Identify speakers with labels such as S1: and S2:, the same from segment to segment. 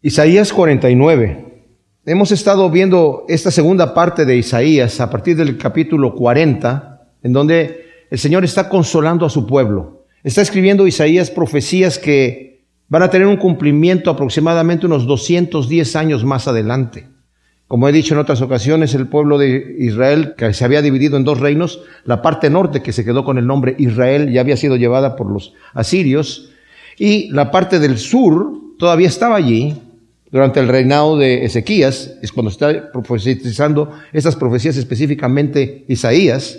S1: Isaías 49. Hemos estado viendo esta segunda parte de Isaías a partir del capítulo 40, en donde el Señor está consolando a su pueblo. Está escribiendo Isaías profecías que van a tener un cumplimiento aproximadamente unos 210 años más adelante. Como he dicho en otras ocasiones, el pueblo de Israel, que se había dividido en dos reinos, la parte norte, que se quedó con el nombre Israel, ya había sido llevada por los asirios, y la parte del sur todavía estaba allí, durante el reinado de Ezequías, es cuando está profetizando estas profecías específicamente Isaías.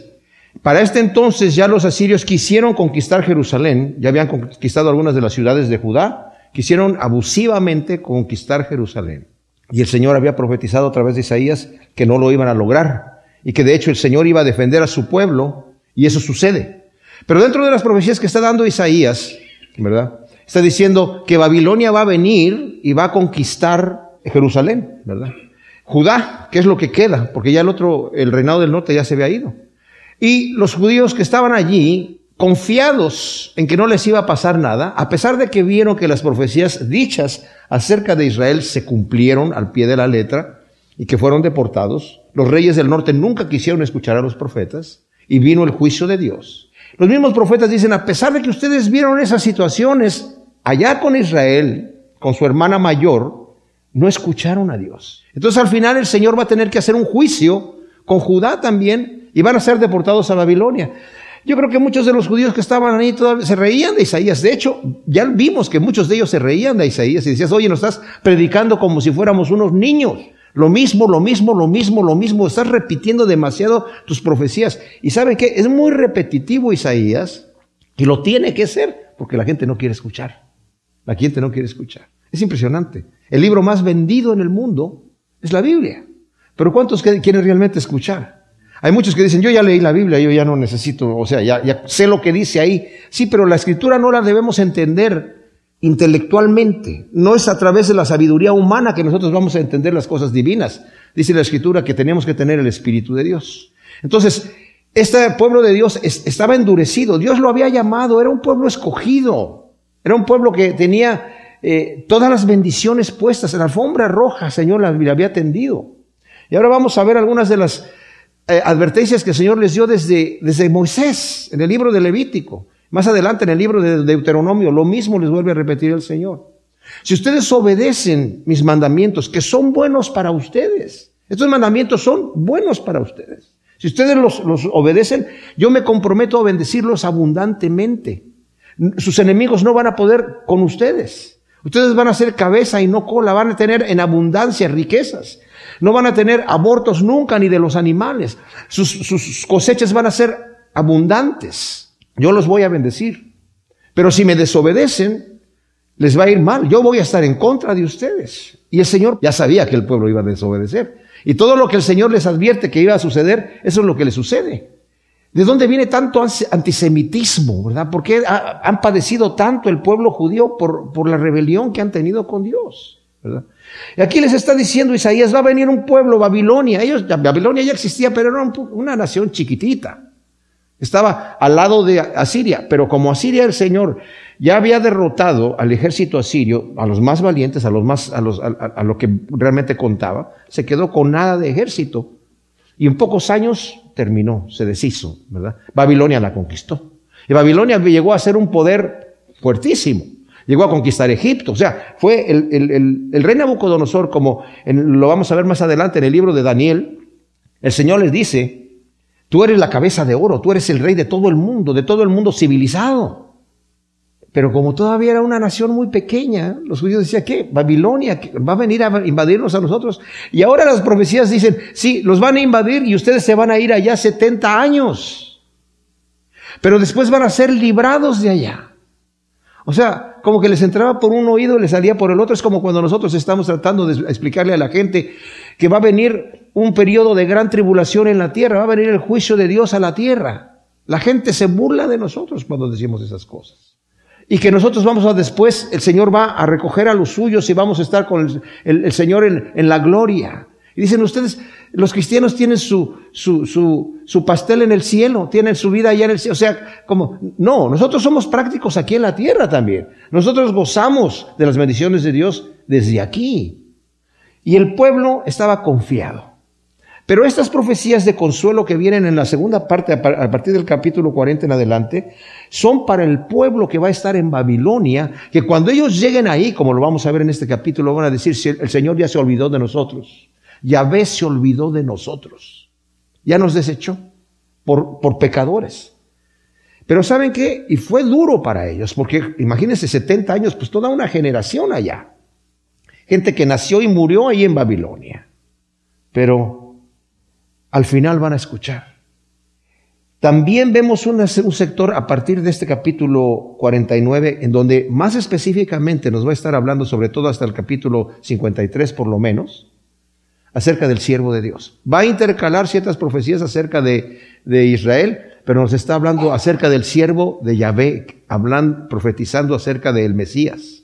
S1: Para este entonces ya los asirios quisieron conquistar Jerusalén, ya habían conquistado algunas de las ciudades de Judá, quisieron abusivamente conquistar Jerusalén. Y el Señor había profetizado a través de Isaías que no lo iban a lograr y que de hecho el Señor iba a defender a su pueblo y eso sucede. Pero dentro de las profecías que está dando Isaías, ¿verdad? Está diciendo que Babilonia va a venir y va a conquistar Jerusalén, ¿verdad? Judá, que es lo que queda, porque ya el otro, el reinado del norte ya se había ido. Y los judíos que estaban allí, confiados en que no les iba a pasar nada, a pesar de que vieron que las profecías dichas acerca de Israel se cumplieron al pie de la letra y que fueron deportados, los reyes del norte nunca quisieron escuchar a los profetas y vino el juicio de Dios. Los mismos profetas dicen, a pesar de que ustedes vieron esas situaciones, allá con Israel, con su hermana mayor, no escucharon a Dios. Entonces al final el Señor va a tener que hacer un juicio con Judá también y van a ser deportados a Babilonia. Yo creo que muchos de los judíos que estaban ahí todavía se reían de Isaías. De hecho, ya vimos que muchos de ellos se reían de Isaías y decías, oye, nos estás predicando como si fuéramos unos niños. Lo mismo, lo mismo, lo mismo, lo mismo. Estás repitiendo demasiado tus profecías. Y saben qué? Es muy repetitivo Isaías y lo tiene que ser porque la gente no quiere escuchar. La gente no quiere escuchar. Es impresionante. El libro más vendido en el mundo es la Biblia. Pero ¿cuántos quieren realmente escuchar? Hay muchos que dicen, yo ya leí la Biblia, yo ya no necesito, o sea, ya, ya sé lo que dice ahí. Sí, pero la escritura no la debemos entender intelectualmente. No es a través de la sabiduría humana que nosotros vamos a entender las cosas divinas. Dice la escritura que tenemos que tener el Espíritu de Dios. Entonces, este pueblo de Dios estaba endurecido. Dios lo había llamado, era un pueblo escogido. Era un pueblo que tenía eh, todas las bendiciones puestas. En la alfombra roja, Señor, la, había tendido. Y ahora vamos a ver algunas de las eh, advertencias que el Señor les dio desde, desde Moisés, en el libro de Levítico. Más adelante, en el libro de Deuteronomio, lo mismo les vuelve a repetir el Señor. Si ustedes obedecen mis mandamientos, que son buenos para ustedes, estos mandamientos son buenos para ustedes. Si ustedes los, los obedecen, yo me comprometo a bendecirlos abundantemente. Sus enemigos no van a poder con ustedes. Ustedes van a ser cabeza y no cola, van a tener en abundancia riquezas. No van a tener abortos nunca ni de los animales. Sus, cosechas van a ser abundantes. Yo los voy a bendecir. Pero si me desobedecen, les va a ir mal. Yo voy a estar en contra de ustedes. Y el Señor ya sabía que el pueblo iba a desobedecer. Y todo lo que el Señor les advierte que iba a suceder, eso es lo que le sucede. ¿De dónde viene tanto antisemitismo, verdad? ¿Por qué han padecido tanto el pueblo judío por, por la rebelión que han tenido con Dios? ¿verdad? Y aquí les está diciendo Isaías, va a venir un pueblo, Babilonia. Ellos, Babilonia ya existía, pero era una nación chiquitita. Estaba al lado de Asiria, pero como Asiria el Señor ya había derrotado al ejército asirio, a los más valientes, a los más, a, los, a lo que realmente contaba, se quedó con nada de ejército. Y en pocos años terminó, se deshizo, ¿verdad? Babilonia la conquistó. Y Babilonia llegó a ser un poder fuertísimo. Llegó a conquistar Egipto. O sea, fue el, el, el, rey Nabucodonosor, como lo vamos a ver más adelante en el libro de Daniel, el Señor les dice, tú eres la cabeza de oro, tú eres el rey de todo el mundo, de todo el mundo civilizado. Pero como todavía era una nación muy pequeña, los judíos decían, ¿qué? Babilonia va a venir a invadirnos a nosotros. Y ahora las profecías dicen, sí, los van a invadir y ustedes se van a ir allá 70 años. Pero después van a ser librados de allá. O sea, como que les entraba por un oído y les salía por el otro. Es como cuando nosotros estamos tratando de explicarle a la gente que va a venir un periodo de gran tribulación en la tierra, va a venir el juicio de Dios a la tierra. La gente se burla de nosotros cuando decimos esas cosas y que nosotros vamos a después, el Señor va a recoger a los suyos y vamos a estar con el, Señor en, en, la gloria. Y dicen ustedes, los cristianos tienen su, su, su, su pastel en el cielo, tienen su vida allá en el cielo. O sea, como, no, nosotros somos prácticos aquí en la tierra también. Nosotros gozamos de las bendiciones de Dios desde aquí. Y el pueblo estaba confiado. Pero estas profecías de consuelo que vienen en la segunda parte, a partir del capítulo 40 en adelante, son para el pueblo que va a estar en Babilonia, que cuando ellos lleguen ahí, como lo vamos a ver en este capítulo, van a decir, el Señor ya se olvidó de nosotros. Yahvé se olvidó de nosotros. Ya nos desechó por, por pecadores. Pero ¿saben qué? Y fue duro para ellos, porque imagínense 70 años, pues toda una generación allá. Gente que nació y murió ahí en Babilonia. Pero al final van a escuchar. También vemos un sector a partir de este capítulo 49, en donde más específicamente nos va a estar hablando, sobre todo hasta el capítulo 53 por lo menos, acerca del siervo de Dios. Va a intercalar ciertas profecías acerca de, de Israel, pero nos está hablando acerca del siervo de Yahvé, hablando, profetizando acerca del Mesías.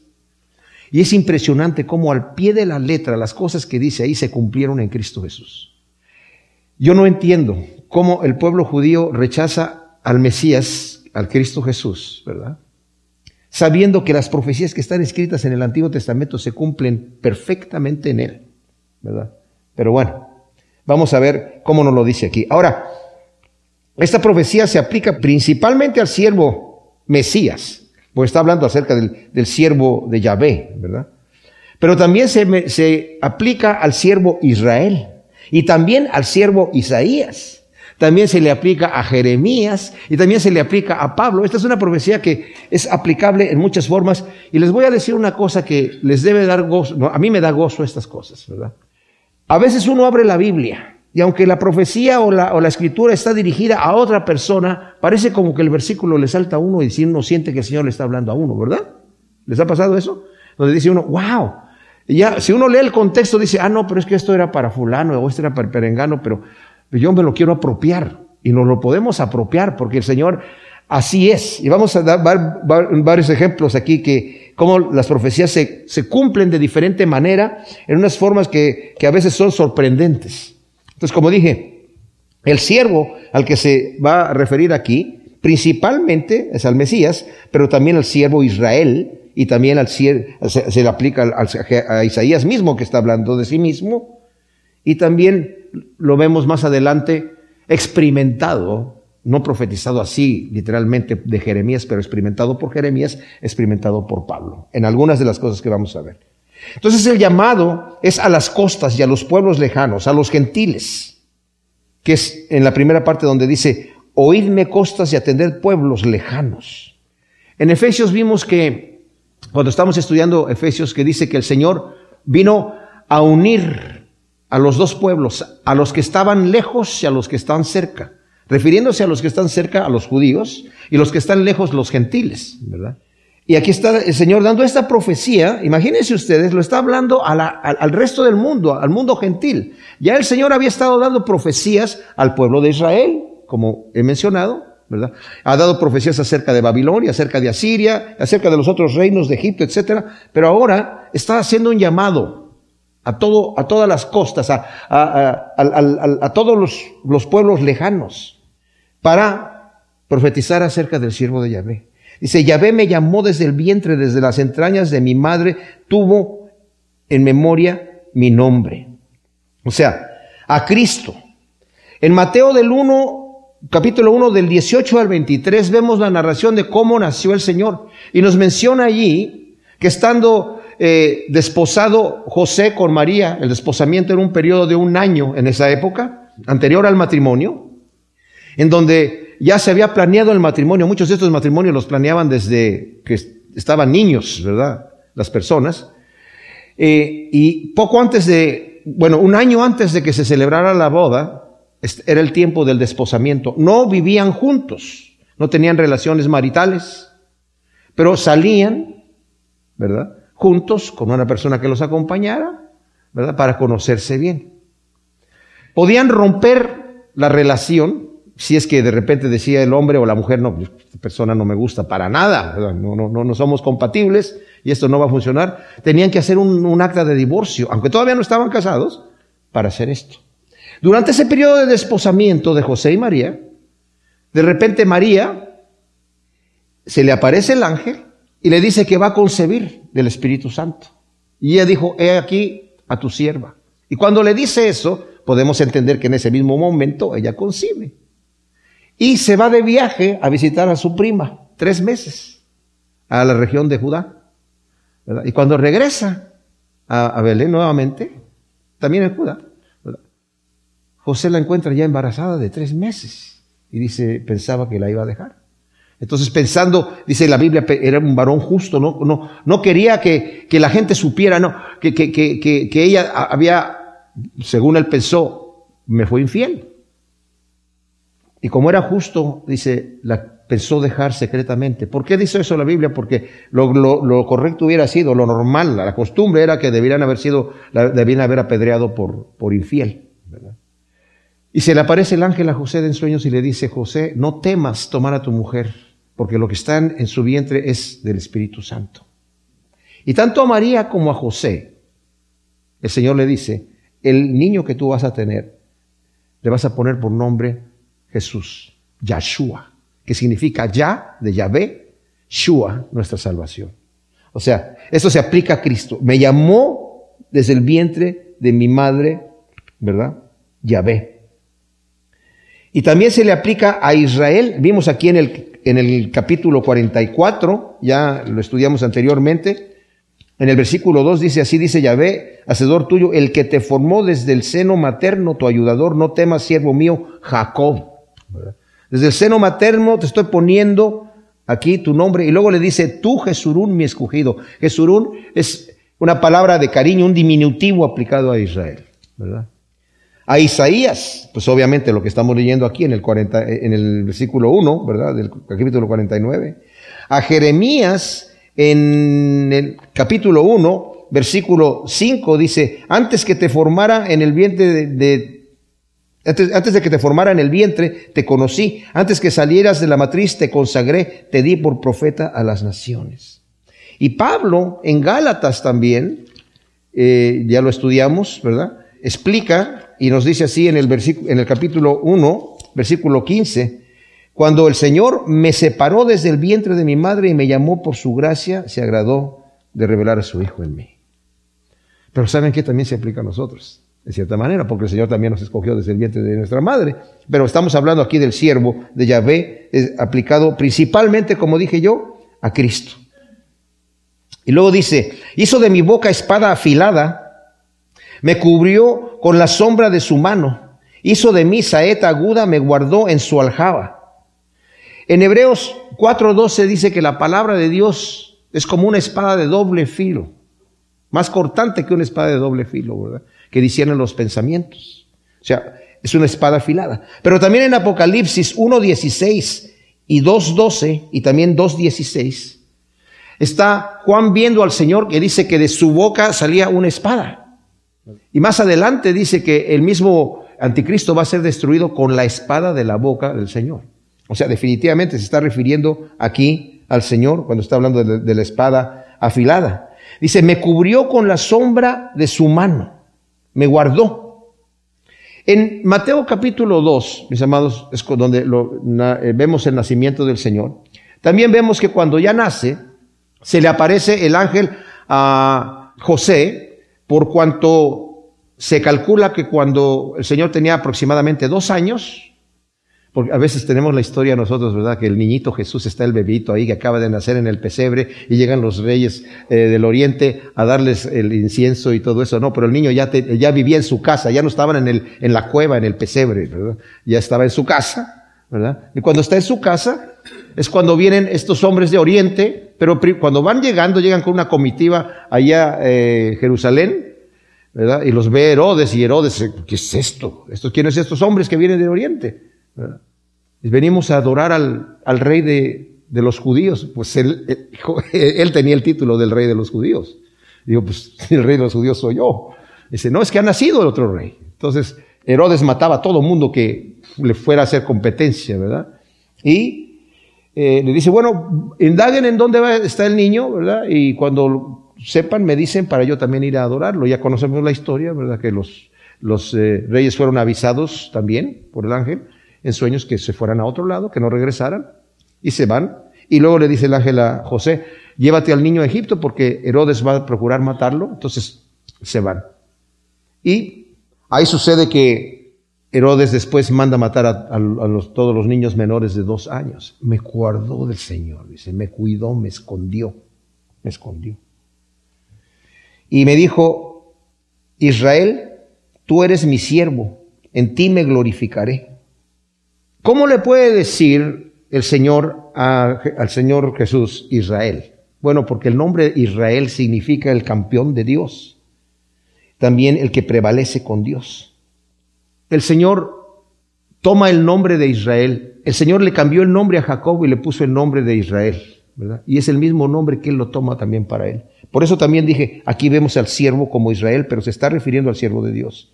S1: Y es impresionante cómo al pie de la letra las cosas que dice ahí se cumplieron en Cristo Jesús. Yo no entiendo cómo el pueblo judío rechaza al Mesías, al Cristo Jesús, ¿verdad? Sabiendo que las profecías que están escritas en el Antiguo Testamento se cumplen perfectamente en él, ¿verdad? Pero bueno, vamos a ver cómo nos lo dice aquí. Ahora, esta profecía se aplica principalmente al siervo Mesías, porque está hablando acerca del, siervo de Yahvé, ¿verdad? Pero también se, se aplica al siervo Israel. Y también al siervo Isaías. También se le aplica a Jeremías y también se le aplica a Pablo. Esta es una profecía que es aplicable en muchas formas. Y les voy a decir una cosa que les debe dar gozo. a mí me da gozo estas cosas, ¿verdad? A veces uno abre la Biblia y aunque la profecía o la, o la escritura está dirigida a otra persona, parece como que el versículo le salta a uno y si uno siente que el Señor le está hablando a uno, ¿verdad? ¿Les ha pasado eso? Donde dice uno, wow, ya, si uno lee el contexto, dice, ah, no, pero es que esto era para fulano o esto era para perengano, pero yo me lo quiero apropiar. Y nos lo podemos apropiar porque el Señor así es. Y vamos a dar varios ejemplos aquí que cómo las profecías se, se cumplen de diferente manera en unas formas que, que a veces son sorprendentes. Entonces, como dije, el siervo al que se va a referir aquí, principalmente es al Mesías, pero también al siervo Israel, y también al, se, se le aplica a Isaías mismo que está hablando de sí mismo y también lo vemos más adelante experimentado, no profetizado así literalmente de Jeremías, pero experimentado por Jeremías, experimentado por Pablo, en algunas de las cosas que vamos a ver. Entonces el llamado es a las costas y a los pueblos lejanos, a los gentiles, que es en la primera parte donde dice, oídme costas y atender pueblos lejanos. En Efesios vimos que cuando estamos estudiando Efesios, que dice que el Señor vino a unir a los dos pueblos, a los que estaban lejos y a los que están cerca, refiriéndose a los que están cerca, a los judíos, y los que están lejos, los gentiles, ¿verdad? Y aquí está el Señor dando esta profecía, imagínense ustedes, lo está hablando al, al resto del mundo, al mundo gentil. Ya el Señor había estado dando profecías al pueblo de Israel, como he mencionado, Ha dado profecías acerca de Babilonia, acerca de Asiria, acerca de los otros reinos de Egipto, etcétera, pero ahora está haciendo un llamado a todo, a todas las costas, a, a, todos los, los, pueblos lejanos, para profetizar acerca del siervo de Yahvé. Dice, Yahvé me llamó desde el vientre, desde las entrañas de mi madre, tuvo en memoria mi nombre. O sea, a Cristo. En Mateo del 1 capítulo 1 del 18 al 23 vemos la narración de cómo nació el Señor. Y nos menciona allí que estando eh, desposado José con María, el desposamiento era un periodo de un año en esa época, anterior al matrimonio, en donde ya se había planeado el matrimonio. Muchos de estos matrimonios los planeaban desde que estaban niños, ¿verdad? Las personas. Eh, y poco antes de, bueno, un año antes de que se celebrara la boda, era el tiempo del desposamiento. No vivían juntos, no tenían relaciones maritales, pero salían, ¿verdad? Juntos con una persona que los acompañara, ¿verdad? Para conocerse bien. Podían romper la relación si es que de repente decía el hombre o la mujer, no, pues, esta persona no me gusta para nada, no, no, no, somos compatibles y esto no va a funcionar. Tenían que hacer un, un acta de divorcio, aunque todavía no estaban casados, para hacer esto. Durante ese periodo de desposamiento de José y María, de repente María se le aparece el ángel y le dice que va a concebir del Espíritu Santo. Y ella dijo, he aquí a tu sierva. Y cuando le dice eso, podemos entender que en ese mismo momento ella concibe. Y se va de viaje a visitar a su prima, tres meses, a la región de Judá. Y cuando regresa a, Belén nuevamente, también en Judá, José la encuentra ya embarazada de tres meses y dice, pensaba que la iba a dejar. Entonces pensando, dice la Biblia, era un varón justo, no, no, no quería que, que la gente supiera, no, que, que, que, que ella había, según él pensó, me fue infiel. Y como era justo, dice, la pensó dejar secretamente. ¿Por qué dice eso la Biblia? Porque lo, correcto hubiera sido, lo normal, la costumbre era que debieran haber sido, debían haber apedreado por, por infiel. ¿verdad? Y se le aparece el ángel a José en sueños y le dice, José, no temas tomar a tu mujer, porque lo que está en su vientre es del Espíritu Santo. Y tanto a María como a José, el Señor le dice, el niño que tú vas a tener, le vas a poner por nombre Jesús, Yahshua, que significa Ya de Yahvé, Shua, nuestra salvación. O sea, esto se aplica a Cristo. Me llamó desde el vientre de mi madre, ¿verdad? Yahvé. Y también se le aplica a Israel. Vimos aquí en el, en el capítulo 44, ya lo estudiamos anteriormente. En el versículo 2 dice, así dice Yahvé, hacedor tuyo, el que te formó desde el seno materno, tu ayudador, no temas, siervo mío, Jacob. Desde el seno materno te estoy poniendo aquí tu nombre. Y luego le dice, tú Jesurún, mi escogido. Jesurún es una palabra de cariño, un diminutivo aplicado a Israel. ¿verdad? A Isaías, pues obviamente lo que estamos leyendo aquí en el, 40, en el versículo 1, ¿verdad? Del capítulo 49. A Jeremías en el capítulo 1, versículo 5 dice, antes que te formara en el vientre de, antes, de que te formara en el vientre, te conocí. Antes que salieras de la matriz, te consagré, te di por profeta a las naciones. Y Pablo, en Gálatas también, eh, ya lo estudiamos, ¿verdad? Explica y nos dice así en el, en el capítulo 1, versículo 15, cuando el Señor me separó desde el vientre de mi madre y me llamó por su gracia, se agradó de revelar a su Hijo en mí. Pero ¿saben que también se aplica a nosotros? De cierta manera, porque el Señor también nos escogió desde el vientre de nuestra madre. Pero estamos hablando aquí del siervo de Yahvé, aplicado principalmente, como dije yo, a Cristo. Y luego dice, hizo de mi boca espada afilada, me cubrió con la sombra de su mano. Hizo de mí saeta aguda, me guardó en su aljaba. En Hebreos 4:12 dice que la palabra de Dios es como una espada de doble filo, más cortante que una espada de doble filo, ¿verdad? Que discierne los pensamientos. O sea, es una espada afilada. Pero también en Apocalipsis 1:16 y 2:12 y también 2:16 está Juan viendo al Señor que dice que de su boca salía una espada. Y más adelante dice que el mismo anticristo va a ser destruido con la espada de la boca del Señor. O sea, definitivamente se está refiriendo aquí al Señor cuando está hablando de, la espada afilada. Dice, me cubrió con la sombra de su mano, me guardó. En Mateo capítulo 2, mis amados, es donde eh, vemos el nacimiento del Señor. También vemos que cuando ya nace, se le aparece el ángel a José por cuanto se calcula que cuando el Señor tenía aproximadamente dos años, porque a veces tenemos la historia nosotros, ¿verdad? Que el niñito Jesús está el bebito ahí que acaba de nacer en el pesebre y llegan los reyes eh, del oriente a darles el incienso y todo eso. No, pero el niño ya, ya vivía en su casa, ya no estaban en, el, en la cueva, en el pesebre, ¿verdad? Ya estaba en su casa, ¿verdad? Y cuando está en su casa es cuando vienen estos hombres de oriente pero cuando van llegando, llegan con una comitiva allá eh, Jerusalén, ¿verdad? Y los ve Herodes y Herodes, ¿qué es esto? ¿Estos quiénes son estos hombres que vienen de Oriente? Venimos a adorar al, al rey de, de, los judíos. Pues él, él, tenía el título del rey de los judíos. Digo, pues el rey de los judíos soy yo. Dice, no, es que ha nacido el otro rey. Entonces, Herodes mataba a todo mundo que le fuera a hacer competencia, ¿verdad? Y eh, le dice, bueno, indaguen en dónde va, está el niño, ¿verdad? Y cuando sepan, me dicen para yo también ir a adorarlo. Ya conocemos la historia, ¿verdad? Que los, los eh, reyes fueron avisados también por el ángel en sueños que se fueran a otro lado, que no regresaran, y se van. Y luego le dice el ángel a José, llévate al niño a Egipto porque Herodes va a procurar matarlo, entonces se van. Y ahí sucede que Herodes después manda matar a, todos los niños menores de dos años. Me guardó del Señor, dice, me cuidó, me escondió, me escondió. Y me dijo, Israel, tú eres mi siervo, en ti me glorificaré. ¿Cómo le puede decir el Señor al Señor Jesús Israel? Bueno, porque el nombre Israel significa el campeón de Dios, también el que prevalece con Dios. El Señor toma el nombre de Israel, el Señor le cambió el nombre a Jacob y le puso el nombre de Israel, ¿verdad? Y es el mismo nombre que él lo toma también para él. Por eso también dije, aquí vemos al siervo como Israel, pero se está refiriendo al siervo de Dios.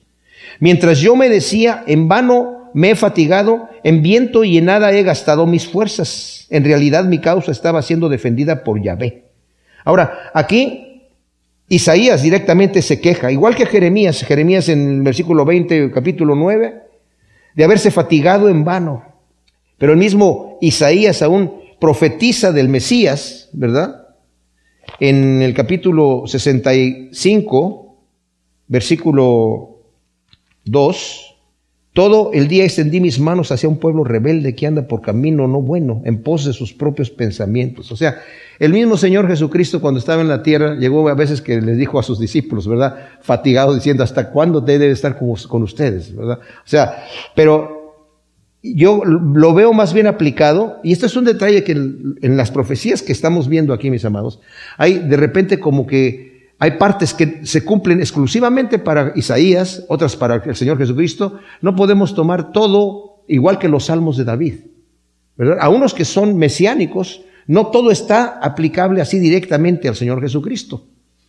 S1: Mientras yo me decía, en vano me he fatigado, en viento y en nada he gastado mis fuerzas. En realidad mi causa estaba siendo defendida por Yahvé. Ahora, aquí Isaías directamente se queja, igual que Jeremías, Jeremías en el versículo 20, capítulo 9, de haberse fatigado en vano. Pero el mismo Isaías aún profetiza del Mesías, ¿verdad? En el capítulo 65, versículo 2, todo el día extendí mis manos hacia un pueblo rebelde que anda por camino no bueno, en pos de sus propios pensamientos. O sea, el mismo Señor Jesucristo cuando estaba en la tierra llegó a veces que les dijo a sus discípulos, ¿verdad? Fatigado diciendo, ¿hasta cuándo debe estar con, ustedes? ¿verdad? O sea, pero yo lo veo más bien aplicado, y esto es un detalle que en las profecías que estamos viendo aquí, mis amados, hay de repente como que hay partes que se cumplen exclusivamente para Isaías, otras para el Señor Jesucristo. No podemos tomar todo igual que los salmos de David. ¿verdad? A unos que son mesiánicos, no todo está aplicable así directamente al Señor Jesucristo,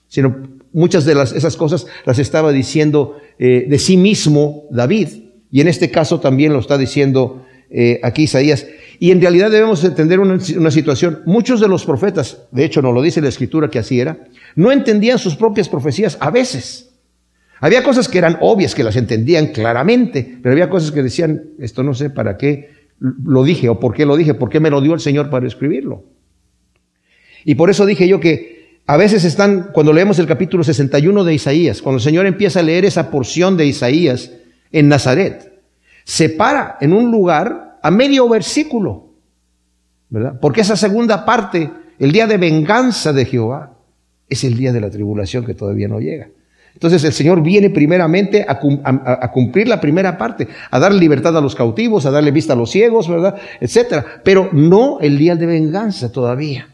S1: sino muchas de las, esas cosas las estaba diciendo eh, de sí mismo David. Y en este caso también lo está diciendo eh, aquí Isaías. Y en realidad debemos entender una, una, situación. Muchos de los profetas, de hecho nos lo dice la escritura que así era, no entendían sus propias profecías a veces. Había cosas que eran obvias, que las entendían claramente, pero había cosas que decían, esto no sé para qué lo dije o por qué lo dije, por qué me lo dio el Señor para escribirlo. Y por eso dije yo que a veces están, cuando leemos el capítulo 61 de Isaías, cuando el Señor empieza a leer esa porción de Isaías en Nazaret, se para en un lugar a medio versículo, ¿verdad? Porque esa segunda parte, el día de venganza de Jehová, es el día de la tribulación que todavía no llega. Entonces el Señor viene primeramente a, cumplir la primera parte, a dar libertad a los cautivos, a darle vista a los ciegos, ¿verdad? Etcétera. Pero no el día de venganza todavía.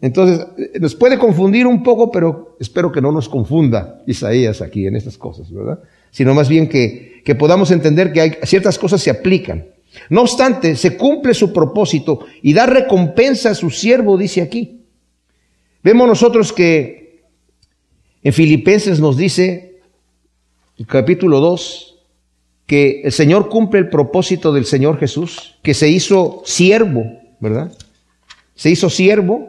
S1: Entonces, eh, nos puede confundir un poco, pero espero que no nos confunda Isaías aquí en estas cosas, ¿verdad? Sino más bien que, que podamos entender que hay, ciertas cosas se aplican. No obstante, se cumple su propósito y da recompensa a su siervo, dice aquí. Vemos nosotros que en Filipenses nos dice, capítulo 2, que el Señor cumple el propósito del Señor Jesús, que se hizo siervo, ¿verdad? Se hizo siervo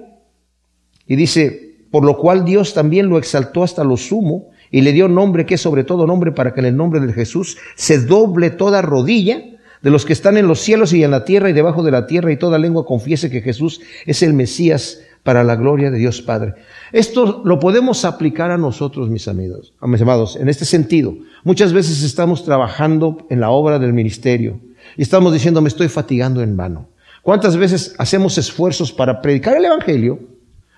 S1: y dice, por lo cual Dios también lo exaltó hasta lo sumo y le dio nombre que es sobre todo nombre para que en el nombre de Jesús se doble toda rodilla de los que están en los cielos y en la tierra y debajo de la tierra y toda lengua confiese que Jesús es el Mesías para la gloria de Dios Padre. Esto lo podemos aplicar a nosotros, mis amigos, a mis amados, en este sentido. Muchas veces estamos trabajando en la obra del ministerio y estamos diciendo, me estoy fatigando en vano. ¿Cuántas veces hacemos esfuerzos para predicar el Evangelio,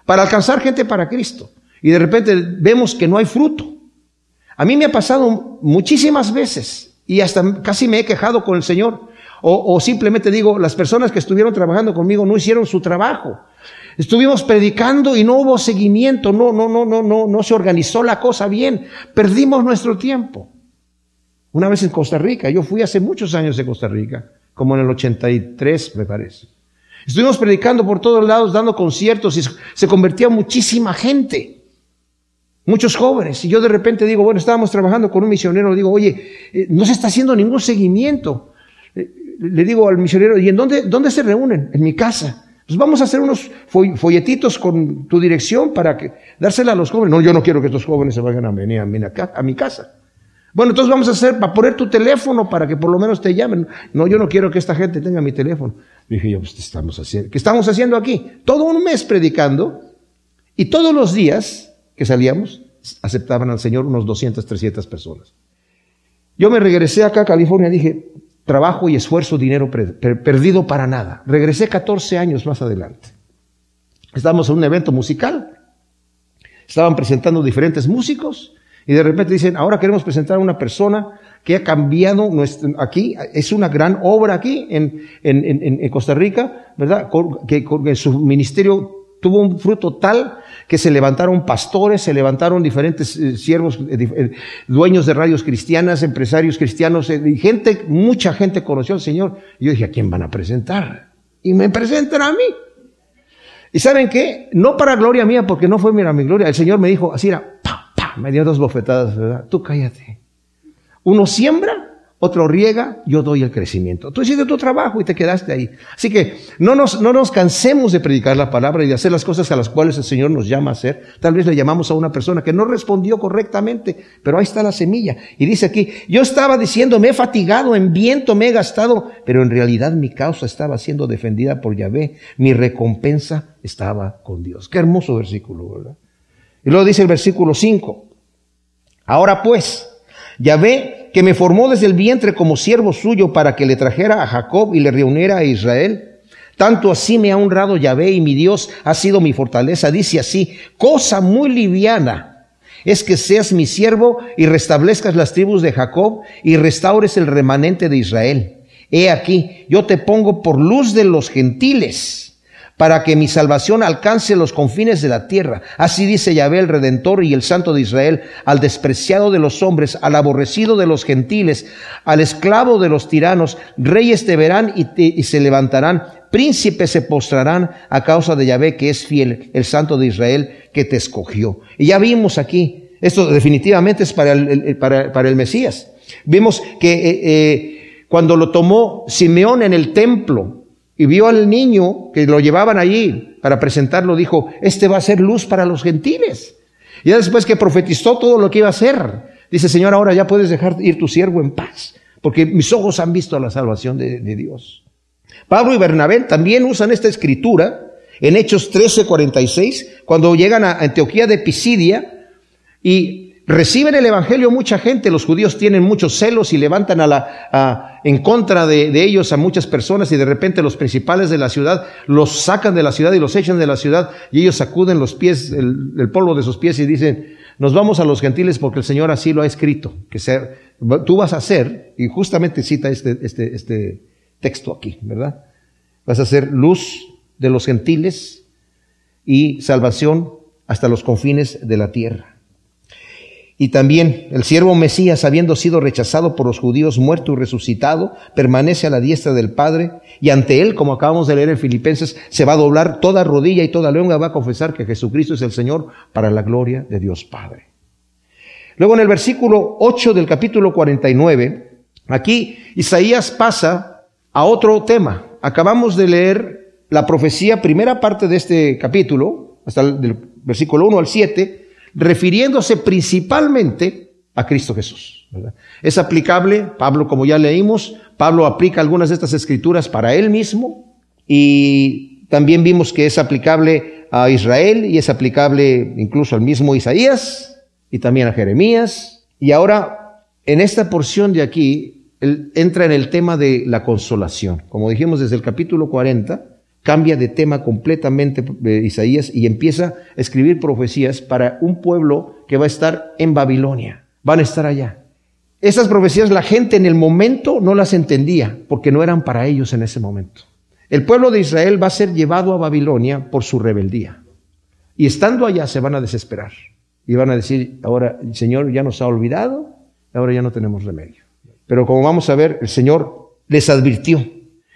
S1: para alcanzar gente para Cristo? Y de repente vemos que no hay fruto. A mí me ha pasado muchísimas veces y hasta casi me he quejado con el Señor. O, simplemente digo, las personas que estuvieron trabajando conmigo no hicieron su trabajo. Estuvimos predicando y no hubo seguimiento, no, no, no, no, no, no se organizó la cosa bien. Perdimos nuestro tiempo. Una vez en Costa Rica, yo fui hace muchos años de Costa Rica, como en el 83 me parece. Estuvimos predicando por todos lados, dando conciertos y se convertía muchísima gente, muchos jóvenes. Y yo de repente digo, bueno, estábamos trabajando con un misionero, digo, oye, eh, no se está haciendo ningún seguimiento. Eh, le digo al misionero, ¿y en dónde, dónde se reúnen? En mi casa. Pues vamos a hacer unos folletitos con tu dirección para que dársela a los jóvenes. No, yo no quiero que estos jóvenes se vayan a venir a mi casa. Bueno, entonces vamos a hacer, para poner tu teléfono para que por lo menos te llamen. No, yo no quiero que esta gente tenga mi teléfono. Dije yo, pues estamos haciendo, ¿qué estamos haciendo aquí? Todo un mes predicando y todos los días que salíamos aceptaban al Señor unos 200, 300 personas. Yo me regresé acá a California, dije, trabajo y esfuerzo, dinero perdido para nada. Regresé 14 años más adelante. Estábamos en un evento musical, estaban presentando diferentes músicos y de repente dicen, ahora queremos presentar a una persona que ha cambiado aquí, es una gran obra aquí en, en, en Costa Rica, ¿verdad? Que su ministerio tuvo un fruto tal que se levantaron pastores, se levantaron diferentes eh, siervos, eh, eh, dueños de radios cristianas, empresarios cristianos, gente, mucha gente conoció al Señor. Y yo dije, ¿a quién van a presentar? Y me presentan a mí. ¿Y saben qué? No para gloria mía, porque no fue mira mi gloria. El Señor me dijo, así era, me dio dos bofetadas, ¿verdad? Tú cállate. Uno siembra, otro riega, yo doy el crecimiento. Tú hiciste tu trabajo y te quedaste ahí. Así que no nos, no nos cansemos de predicar la palabra y de hacer las cosas a las cuales el Señor nos llama a hacer. Tal vez le llamamos a una persona que no respondió correctamente, pero ahí está la semilla. Y dice aquí, yo estaba diciendo, me he fatigado, en viento me he gastado, pero en realidad mi causa estaba siendo defendida por Yahvé. Mi recompensa estaba con Dios. Qué hermoso versículo, ¿verdad? Y luego dice el versículo 5. Ahora pues, Yahvé, que me formó desde el vientre como siervo suyo para que le trajera a Jacob y le reuniera a Israel. Tanto así me ha honrado Yahvé y mi Dios ha sido mi fortaleza. Dice así, cosa muy liviana es que seas mi siervo y restablezcas las tribus de Jacob y restaures el remanente de Israel. He aquí, yo te pongo por luz de los gentiles para que mi salvación alcance los confines de la tierra. Así dice Yahvé el Redentor y el Santo de Israel, al despreciado de los hombres, al aborrecido de los gentiles, al esclavo de los tiranos, reyes te verán y, se levantarán, príncipes se postrarán a causa de Yahvé que es fiel, el Santo de Israel que te escogió. Y ya vimos aquí, esto definitivamente es para el, para, el Mesías. Vimos que eh, eh, cuando lo tomó Simeón en el templo, y vio al niño que lo llevaban allí para presentarlo, dijo, este va a ser luz para los gentiles. Y después que profetizó todo lo que iba a hacer, dice, Señor, ahora ya puedes dejar ir tu siervo en paz, porque mis ojos han visto la salvación de, Dios. Pablo y Bernabé también usan esta escritura en Hechos 13:46, cuando llegan a Antioquía de Pisidia y Reciben el Evangelio mucha gente, los judíos tienen muchos celos y levantan a la, en contra de, ellos a muchas personas y de repente los principales de la ciudad los sacan de la ciudad y los echan de la ciudad y ellos sacuden los pies, el, polvo de sus pies y dicen, nos vamos a los gentiles porque el Señor así lo ha escrito, que ser, tú vas a ser, y justamente cita este, este, este texto aquí, ¿verdad? Vas a ser luz de los gentiles y salvación hasta los confines de la tierra. Y también el siervo Mesías, habiendo sido rechazado por los judíos, muerto y resucitado, permanece a la diestra del Padre y ante él, como acabamos de leer en Filipenses, se va a doblar toda rodilla y toda lengua va a confesar que Jesucristo es el Señor para la gloria de Dios Padre. Luego en el versículo 8 del capítulo 49, aquí Isaías pasa a otro tema. Acabamos de leer la profecía, primera parte de este capítulo, hasta el versículo 1 al 7, refiriéndose principalmente a Cristo Jesús. Es aplicable, Pablo, como ya leímos, Pablo aplica algunas de estas escrituras para él mismo y también vimos que es aplicable a Israel y es aplicable incluso al mismo Isaías y también a Jeremías. Y ahora, en esta porción de aquí, él entra en el tema de la consolación. Como dijimos desde el capítulo 40, cambia de tema completamente de Isaías y empieza a escribir profecías para un pueblo que va a estar en Babilonia. Van a estar allá. Esas profecías la gente en el momento no las entendía porque no eran para ellos en ese momento. El pueblo de Israel va a ser llevado a Babilonia por su rebeldía. Y estando allá se van a desesperar. Y van a decir, ahora el Señor ya nos ha olvidado, ahora ya no tenemos remedio. Pero como vamos a ver, el Señor les advirtió.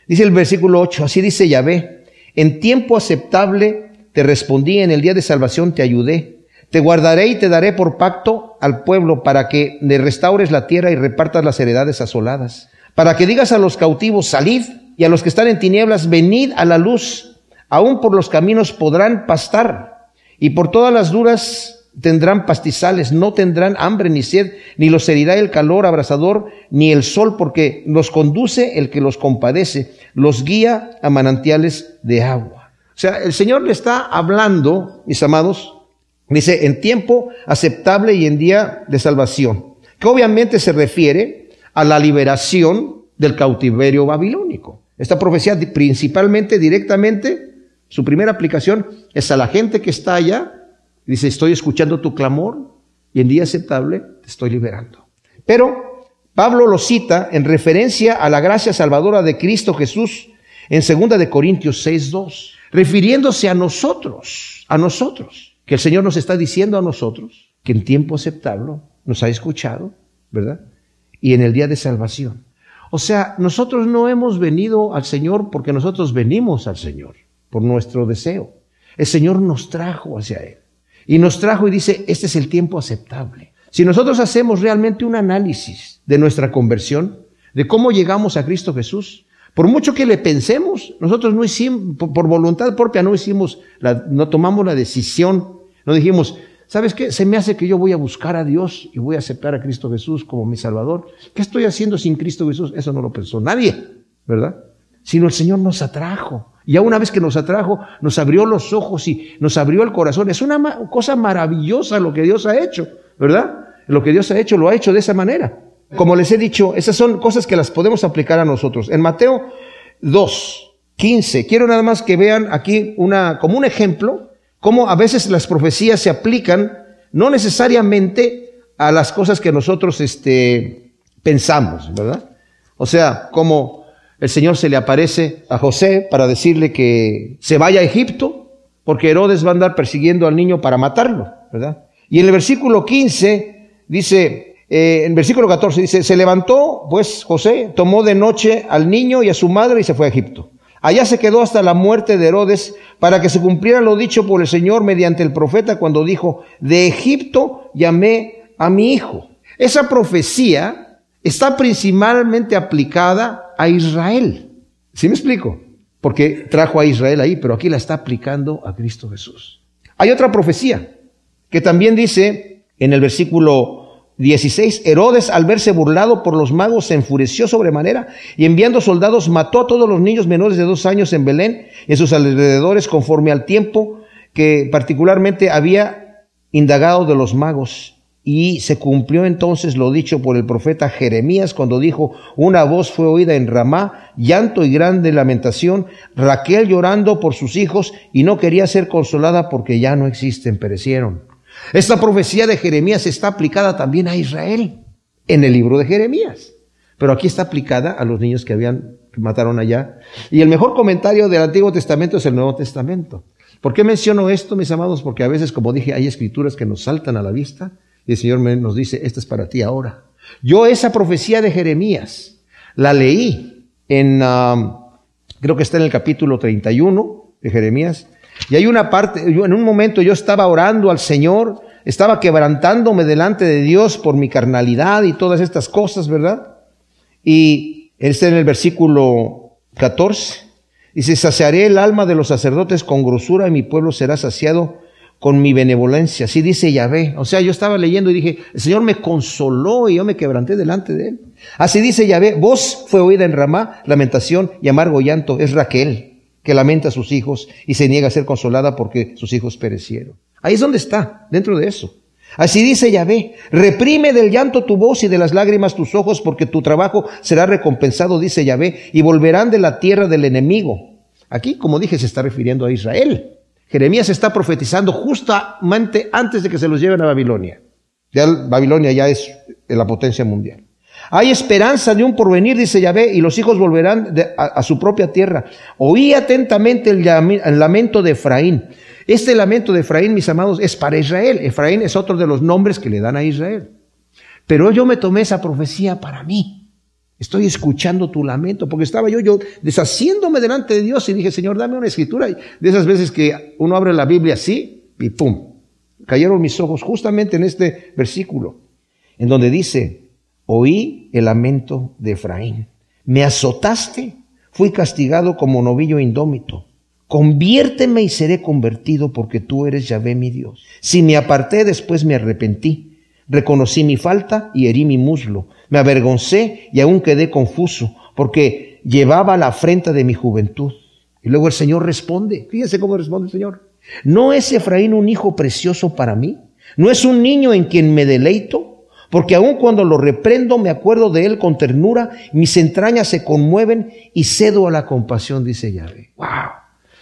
S1: Dice el versículo 8, así dice Yahvé, en tiempo aceptable te respondí, en el día de salvación te ayudé. Te guardaré y te daré por pacto al pueblo para que le restaures la tierra y repartas las heredades asoladas. Para que digas a los cautivos, salid, y a los que están en tinieblas, venid a la luz. Aún por los caminos podrán pastar, y por todas las duras tendrán pastizales, no tendrán hambre ni sed, ni los herirá el calor abrasador, ni el sol, porque los conduce el que los compadece, los guía a manantiales de agua. O sea, el Señor le está hablando, mis amados, dice, en tiempo aceptable y en día de salvación, que obviamente se refiere a la liberación del cautiverio babilónico. Esta profecía principalmente, directamente, su primera aplicación es a la gente que está allá, Dice, estoy escuchando tu clamor y en día aceptable te estoy liberando. Pero Pablo lo cita en referencia a la gracia salvadora de Cristo Jesús en 2 de Corintios 6:2, refiriéndose a nosotros, a nosotros, que el Señor nos está diciendo a nosotros que en tiempo aceptable nos ha escuchado, ¿verdad? Y en el día de salvación. O sea, nosotros no hemos venido al Señor porque nosotros venimos al Señor, por nuestro deseo. El Señor nos trajo hacia Él. Y nos trajo y dice, este es el tiempo aceptable. Si nosotros hacemos realmente un análisis de nuestra conversión, de cómo llegamos a Cristo Jesús, por mucho que le pensemos, nosotros no hicimos, por voluntad propia no hicimos, la, no tomamos la decisión, no dijimos, ¿sabes qué? Se me hace que yo voy a buscar a Dios y voy a aceptar a Cristo Jesús como mi Salvador. ¿Qué estoy haciendo sin Cristo Jesús? Eso no lo pensó nadie, ¿verdad? Sino el Señor nos atrajo. Y ya una vez que nos atrajo, nos abrió los ojos y nos abrió el corazón. Es una cosa maravillosa lo que Dios ha hecho, ¿verdad? Lo que Dios ha hecho, lo ha hecho de esa manera. Como les he dicho, esas son cosas que las podemos aplicar a nosotros. En Mateo 2, 15, quiero nada más que vean aquí una, como un ejemplo, cómo a veces las profecías se aplican no necesariamente a las cosas que nosotros este, pensamos, ¿verdad? O sea, como el Señor se le aparece a José para decirle que se vaya a Egipto, porque Herodes va a andar persiguiendo al niño para matarlo, ¿verdad? Y en el versículo 15 dice, eh, en versículo 14 dice, se levantó pues José, tomó de noche al niño y a su madre y se fue a Egipto. Allá se quedó hasta la muerte de Herodes para que se cumpliera lo dicho por el Señor mediante el profeta cuando dijo, de Egipto llamé a mi hijo. Esa profecía está principalmente aplicada a Israel. ¿Sí me explico? Porque trajo a Israel ahí, pero aquí la está aplicando a Cristo Jesús. Hay otra profecía que también dice en el versículo 16, Herodes al verse burlado por los magos se enfureció sobremanera y enviando soldados mató a todos los niños menores de dos años en Belén y en sus alrededores conforme al tiempo que particularmente había indagado de los magos y se cumplió entonces lo dicho por el profeta Jeremías cuando dijo, una voz fue oída en Ramá, llanto y grande lamentación, Raquel llorando por sus hijos y no quería ser consolada porque ya no existen, perecieron. Esta profecía de Jeremías está aplicada también a Israel en el libro de Jeremías, pero aquí está aplicada a los niños que habían mataron allá. Y el mejor comentario del Antiguo Testamento es el Nuevo Testamento. ¿Por qué menciono esto, mis amados? Porque a veces, como dije, hay escrituras que nos saltan a la vista y el Señor nos dice, esta es para ti ahora. Yo esa profecía de Jeremías la leí en, creo que está en el capítulo 31 de Jeremías. Y hay una parte, en un momento yo estaba orando al Señor, estaba quebrantándome delante de Dios por mi carnalidad y todas estas cosas, ¿verdad? Y está en el versículo 14. Dice, saciaré el alma de los sacerdotes con grosura y mi pueblo será saciado con mi benevolencia. Así dice Yahvé. O sea, yo estaba leyendo y dije, el Señor me consoló y yo me quebranté delante de él. Así dice Yahvé, voz fue oída en Ramá, lamentación y amargo llanto. Es Raquel, que lamenta a sus hijos y se niega a ser consolada porque sus hijos perecieron. Ahí es donde está, dentro de eso. Así dice Yahvé, reprime del llanto tu voz y de las lágrimas tus ojos, porque tu trabajo será recompensado, dice Yahvé, y volverán de la tierra del enemigo. Aquí, como dije, se está refiriendo a Israel. Jeremías está profetizando justamente antes de que se los lleven a Babilonia. Ya Babilonia ya es la potencia mundial. Hay esperanza de un porvenir, dice Yahvé, y los hijos volverán a, su propia tierra. Oí atentamente el, el, lamento de Efraín. Este lamento de Efraín, mis amados, es para Israel. Efraín es otro de los nombres que le dan a Israel. Pero yo me tomé esa profecía para mí. Estoy escuchando tu lamento, porque estaba yo, yo deshaciéndome delante de Dios y dije, Señor, dame una escritura. De esas veces que uno abre la Biblia así y pum, cayeron mis ojos justamente en este versículo, en donde dice, oí el lamento de Efraín. Me azotaste, fui castigado como novillo indómito. Conviérteme y seré convertido porque tú eres Yahvé mi Dios. Si me aparté, después me arrepentí. Reconocí mi falta y herí mi muslo. Me avergoncé y aún quedé confuso porque llevaba la afrenta de mi juventud. Y luego el Señor responde. Fíjense cómo responde el Señor. ¿No es Efraín un hijo precioso para mí? ¿No es un niño en quien me deleito? Porque aun cuando lo reprendo me acuerdo de él con ternura, mis entrañas se conmueven y cedo a la compasión, dice Yahvé. ¡Wow!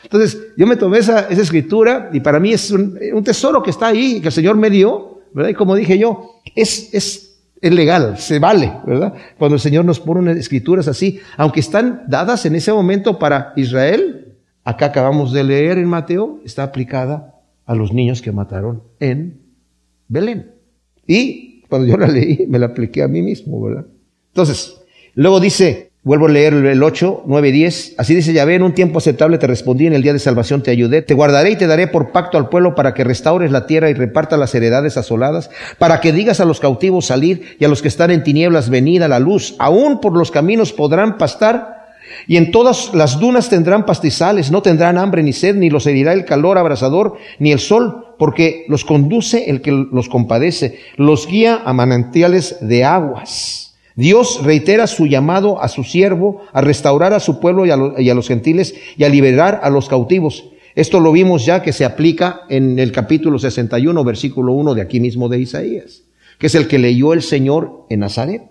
S1: Entonces, yo me tomé esa, esa escritura y para mí es un, un, tesoro que está ahí, que el Señor me dio, ¿verdad? Y como dije yo, es, es, es legal, se vale, ¿verdad? Cuando el Señor nos pone unas escrituras así, aunque están dadas en ese momento para Israel, acá acabamos de leer en Mateo, está aplicada a los niños que mataron en Belén. Y cuando yo la leí, me la apliqué a mí mismo, ¿verdad? Entonces, luego dice, Vuelvo a leer el 8, 9, 10. Así dice Yahvé, en un tiempo aceptable te respondí, en el día de salvación te ayudé. Te guardaré y te daré por pacto al pueblo para que restaures la tierra y reparta las heredades asoladas, para que digas a los cautivos salir y a los que están en tinieblas venid a la luz. Aún por los caminos podrán pastar y en todas las dunas tendrán pastizales, no tendrán hambre ni sed, ni los herirá el calor abrasador, ni el sol, porque los conduce el que los compadece, los guía a manantiales de aguas. Dios reitera su llamado a su siervo a restaurar a su pueblo y a, los gentiles y a liberar a los cautivos. Esto lo vimos ya que se aplica en el capítulo 61, versículo 1 de aquí mismo de Isaías, que es el que leyó el Señor en Nazaret.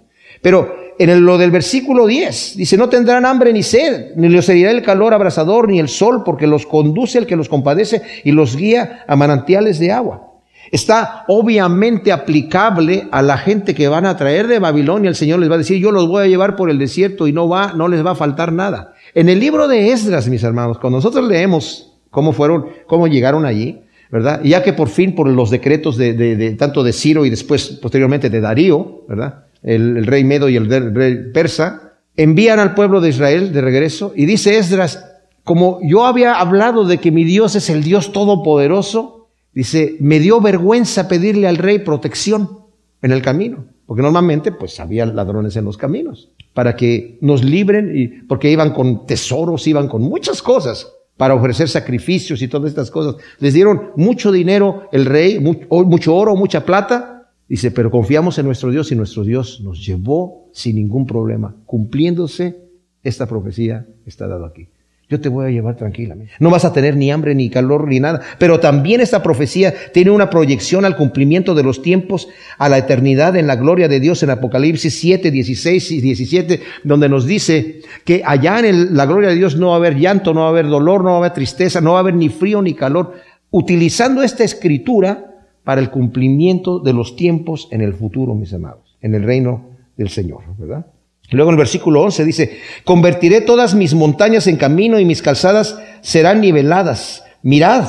S1: Pero en lo del versículo 10 dice, no tendrán hambre ni sed, ni les herirá el calor abrasador, ni el sol, porque los conduce el que los compadece y los guía a manantiales de agua. Está obviamente aplicable a la gente que van a traer de Babilonia. El Señor les va a decir, yo los voy a llevar por el desierto y no va, no les va a faltar nada. En el libro de Esdras, mis hermanos, cuando nosotros leemos cómo fueron, cómo llegaron allí, ¿verdad? Y ya que por fin por los decretos de, de, tanto de Ciro y después posteriormente de Darío, ¿verdad? El, el rey Medo y el rey persa, envían al pueblo de Israel de regreso y dice Esdras, como yo había hablado de que mi Dios es el Dios todopoderoso, Dice, me dio vergüenza pedirle al rey protección en el camino, porque normalmente pues había ladrones en los caminos, para que nos libren, y, porque iban con tesoros, iban con muchas cosas para ofrecer sacrificios y todas estas cosas. Les dieron mucho dinero el rey, mucho oro, mucha plata. Dice, pero confiamos en nuestro Dios y nuestro Dios nos llevó sin ningún problema, cumpliéndose esta profecía está dado aquí. Yo te voy a llevar tranquilamente. No vas a tener ni hambre, ni calor, ni nada. Pero también esta profecía tiene una proyección al cumplimiento de los tiempos, a la eternidad en la gloria de Dios en Apocalipsis 7, 16 y 17, donde nos dice que allá en la gloria de Dios no va a haber llanto, no va a haber dolor, no va a haber tristeza, no va a haber ni frío ni calor. Utilizando esta escritura para el cumplimiento de los tiempos en el futuro, mis amados, en el reino del Señor, ¿verdad? Luego en el versículo 11 dice, convertiré todas mis montañas en camino y mis calzadas serán niveladas. Mirad,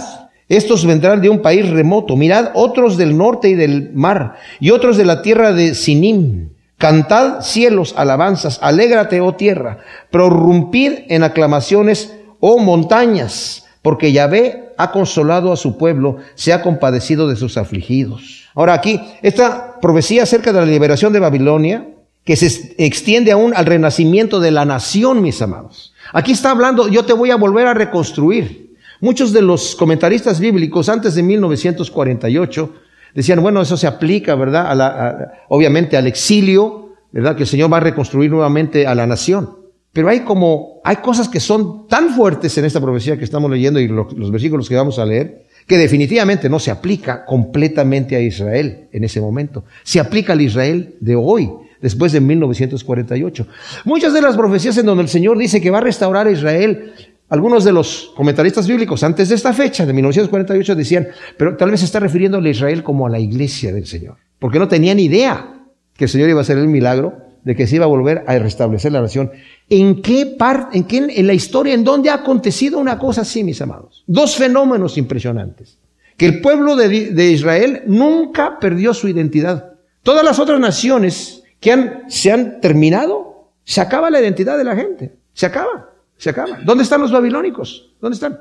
S1: estos vendrán de un país remoto. Mirad, otros del norte y del mar y otros de la tierra de Sinim. Cantad cielos alabanzas, alégrate, oh tierra, prorrumpid en aclamaciones, oh montañas, porque Yahvé ha consolado a su pueblo, se ha compadecido de sus afligidos. Ahora aquí, esta profecía acerca de la liberación de Babilonia, que se extiende aún al renacimiento de la nación, mis amados. Aquí está hablando, yo te voy a volver a reconstruir. Muchos de los comentaristas bíblicos antes de 1948 decían, bueno, eso se aplica, ¿verdad? A la, obviamente al exilio, ¿verdad? Que el Señor va a reconstruir nuevamente a la nación. Pero hay como, hay cosas que son tan fuertes en esta profecía que estamos leyendo y los versículos que vamos a leer, que definitivamente no se aplica completamente a Israel en ese momento. Se aplica al Israel de hoy después de 1948. Muchas de las profecías en donde el Señor dice que va a restaurar a Israel, algunos de los comentaristas bíblicos antes de esta fecha, de 1948, decían, pero tal vez se está refiriendo a Israel como a la iglesia del Señor, porque no tenían idea que el Señor iba a hacer el milagro de que se iba a volver a restablecer la nación. ¿En qué parte, en qué en la historia, en dónde ha acontecido una cosa así, mis amados? Dos fenómenos impresionantes. Que el pueblo de, de Israel nunca perdió su identidad. Todas las otras naciones que han, se han terminado, se acaba la identidad de la gente. Se acaba, se acaba. ¿Dónde están los babilónicos? ¿Dónde están?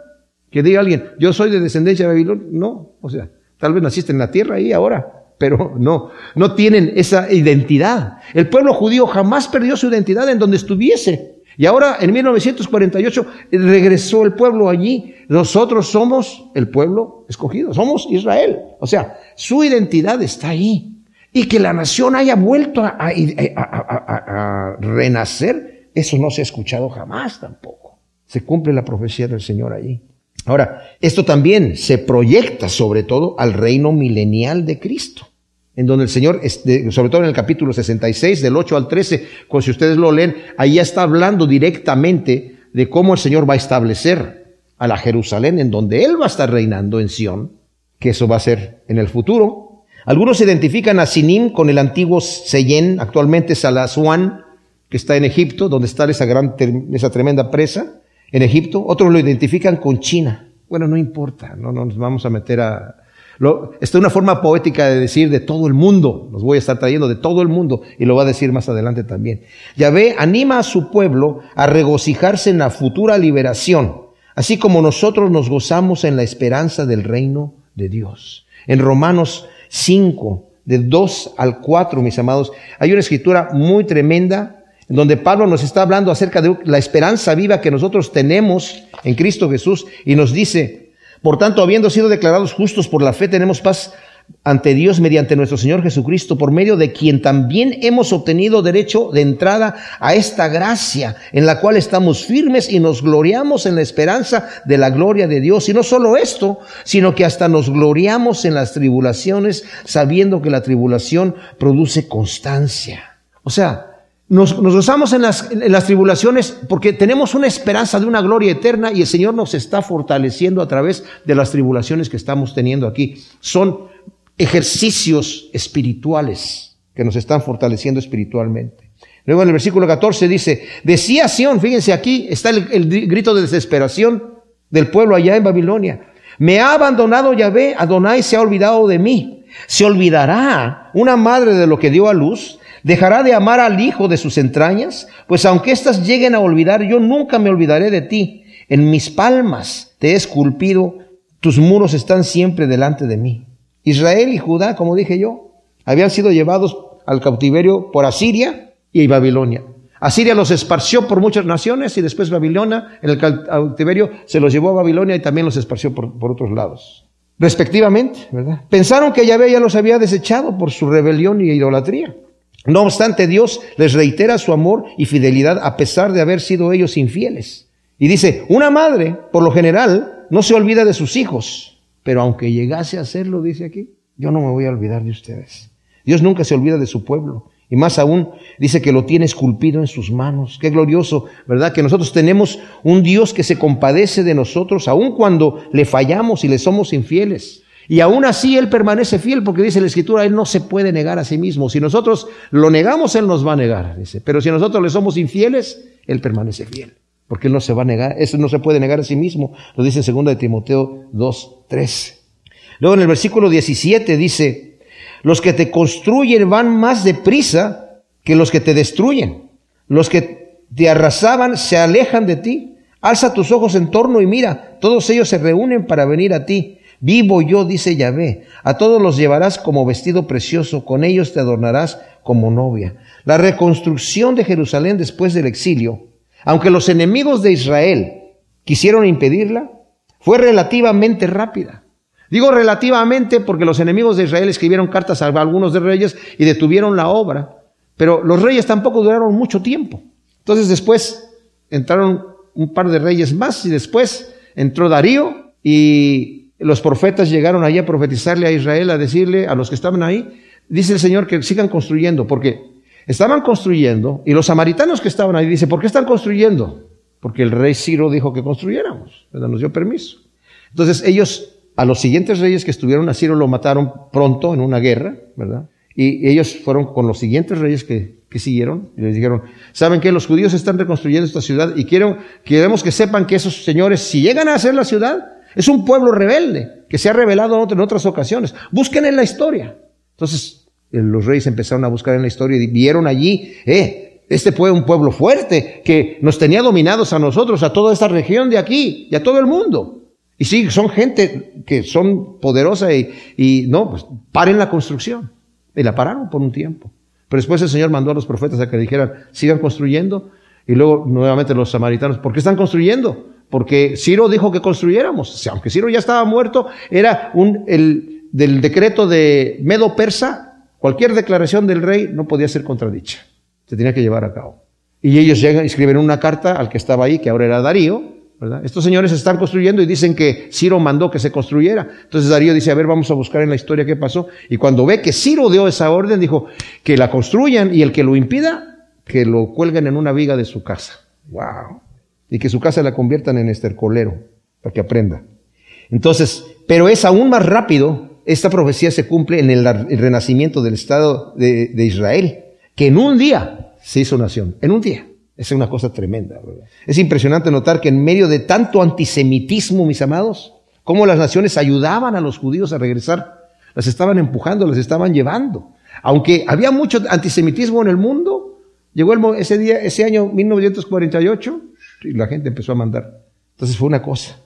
S1: Que diga alguien, yo soy de descendencia de Babilonia. No, o sea, tal vez naciste en la tierra ahí ahora, pero no, no tienen esa identidad. El pueblo judío jamás perdió su identidad en donde estuviese. Y ahora, en 1948, regresó el pueblo allí. Nosotros somos el pueblo escogido, somos Israel. O sea, su identidad está ahí. Y que la nación haya vuelto a, renacer, eso no se ha escuchado jamás tampoco. Se cumple la profecía del Señor allí. Ahora, esto también se proyecta sobre todo al reino milenial de Cristo en donde el Señor, sobre todo en el capítulo 66, del 8 al 13, con si ustedes lo leen, ahí ya está hablando directamente de cómo el Señor va a establecer a la Jerusalén, en donde Él va a estar reinando en Sión, que eso va a ser en el futuro. Algunos identifican a Sinim con el antiguo Seyén, actualmente Salasuán, que está en Egipto, donde está esa, gran, esa tremenda presa, en Egipto. Otros lo identifican con China. Bueno, no importa, no nos vamos a meter a, esta es una forma poética de decir de todo el mundo. Los voy a estar trayendo de todo el mundo y lo va a decir más adelante también. Yahvé anima a su pueblo a regocijarse en la futura liberación, así como nosotros nos gozamos en la esperanza del reino de Dios. En Romanos 5, de 2 al 4, mis amados, hay una escritura muy tremenda en donde Pablo nos está hablando acerca de la esperanza viva que nosotros tenemos en Cristo Jesús y nos dice, por tanto, habiendo sido declarados justos por la fe, tenemos paz ante Dios mediante nuestro Señor Jesucristo, por medio de quien también hemos obtenido derecho de entrada a esta gracia, en la cual estamos firmes y nos gloriamos en la esperanza de la gloria de Dios. Y no solo esto, sino que hasta nos gloriamos en las tribulaciones, sabiendo que la tribulación produce constancia. O sea, nos, gozamos en las, en las, tribulaciones porque tenemos una esperanza de una gloria eterna y el Señor nos está fortaleciendo a través de las tribulaciones que estamos teniendo aquí. Son ejercicios espirituales que nos están fortaleciendo espiritualmente. Luego en el versículo 14 dice, decía Sión, fíjense aquí está el, grito de desesperación del pueblo allá en Babilonia. Me ha abandonado Yahvé, Adonai se ha olvidado de mí. ¿Se olvidará una madre de lo que dio a luz? ¿Dejará de amar al hijo de sus entrañas? Pues aunque éstas lleguen a olvidar, yo nunca me olvidaré de ti. En mis palmas te he esculpido, tus muros están siempre delante de mí. Israel y Judá, como dije yo, habían sido llevados al cautiverio por Asiria y Babilonia. Asiria los esparció por muchas naciones y después Babilonia, en el cautiverio, se los llevó a Babilonia y también los esparció por, otros lados. Respectivamente. Pensaron que Yahvé ya los había desechado por su rebelión y idolatría. No obstante, Dios les reitera su amor y fidelidad a pesar de haber sido ellos infieles. Y dice, una madre, por lo general, no se olvida de sus hijos, pero aunque llegase a hacerlo, dice aquí, yo no me voy a olvidar de ustedes. Dios nunca se olvida de su pueblo. Y más aún, dice que lo tiene esculpido en sus manos. Qué glorioso, ¿verdad? Que nosotros tenemos un Dios que se compadece de nosotros, aun cuando le fallamos y le somos infieles. Y aún así Él permanece fiel porque dice la Escritura, Él no se puede negar a sí mismo. Si nosotros lo negamos, Él nos va a negar. Dice. Pero si nosotros le somos infieles, Él permanece fiel. Porque Él no se va a negar, eso no se puede negar a sí mismo. Lo dice en 2 de Timoteo 2, 13. Luego en el versículo 17 dice, los que te construyen van más deprisa que los que te destruyen. Los que te arrasaban se alejan de ti. Alza tus ojos en torno y mira, todos ellos se reúnen para venir a ti. Vivo yo, dice Yahvé, a todos los llevarás como vestido precioso, con ellos te adornarás como novia. La reconstrucción de Jerusalén después del exilio, aunque los enemigos de Israel quisieron impedirla, fue relativamente rápida. Digo relativamente porque los enemigos de Israel escribieron cartas a algunos de reyes y detuvieron la obra, pero los reyes tampoco duraron mucho tiempo. Entonces después entraron un par de reyes más y después entró Darío y los profetas llegaron allí a profetizarle a Israel, a decirle a los que estaban ahí, dice el Señor que sigan construyendo, porque estaban construyendo y los samaritanos que estaban ahí, dice, ¿por qué están construyendo? Porque el rey Ciro dijo que construyéramos, nos dio permiso. Entonces ellos, a los siguientes reyes que estuvieron a Ciro lo mataron pronto en una guerra, ¿verdad? Y ellos fueron con los siguientes reyes que, que siguieron y les dijeron, ¿saben que Los judíos están reconstruyendo esta ciudad y quiero, queremos que sepan que esos señores, si llegan a hacer la ciudad, es un pueblo rebelde que se ha revelado en otras ocasiones. Busquen en la historia. Entonces, los reyes empezaron a buscar en la historia y vieron allí, eh, este fue un pueblo fuerte que nos tenía dominados a nosotros, a toda esta región de aquí y a todo el mundo. Y sí, son gente que son poderosa y, y no, pues paren la construcción. Y la pararon por un tiempo. Pero después el Señor mandó a los profetas a que dijeran, sigan construyendo Y luego nuevamente los samaritanos, ¿por qué están construyendo? Porque Ciro dijo que construyéramos. Aunque Ciro ya estaba muerto, era un, el, del decreto de Medo Persa, cualquier declaración del rey no podía ser contradicha. Se tenía que llevar a cabo. Y ellos llegan y escriben una carta al que estaba ahí, que ahora era Darío, ¿verdad? Estos señores están construyendo y dicen que Ciro mandó que se construyera. Entonces Darío dice, a ver, vamos a buscar en la historia qué pasó. Y cuando ve que Ciro dio esa orden, dijo que la construyan y el que lo impida, que lo cuelguen en una viga de su casa. ¡Wow! Y que su casa la conviertan en estercolero, para que aprenda. Entonces, pero es aún más rápido, esta profecía se cumple en el, renacimiento del Estado de, Israel, que en un día se hizo nación, en un día. Es una cosa tremenda. Es impresionante notar que en medio de tanto antisemitismo, mis amados, cómo las naciones ayudaban a los judíos a regresar, las estaban empujando, las estaban llevando. Aunque había mucho antisemitismo en el mundo, llegó el, ese día, ese año 1948, y la gente empezó a mandar. Entonces fue una cosa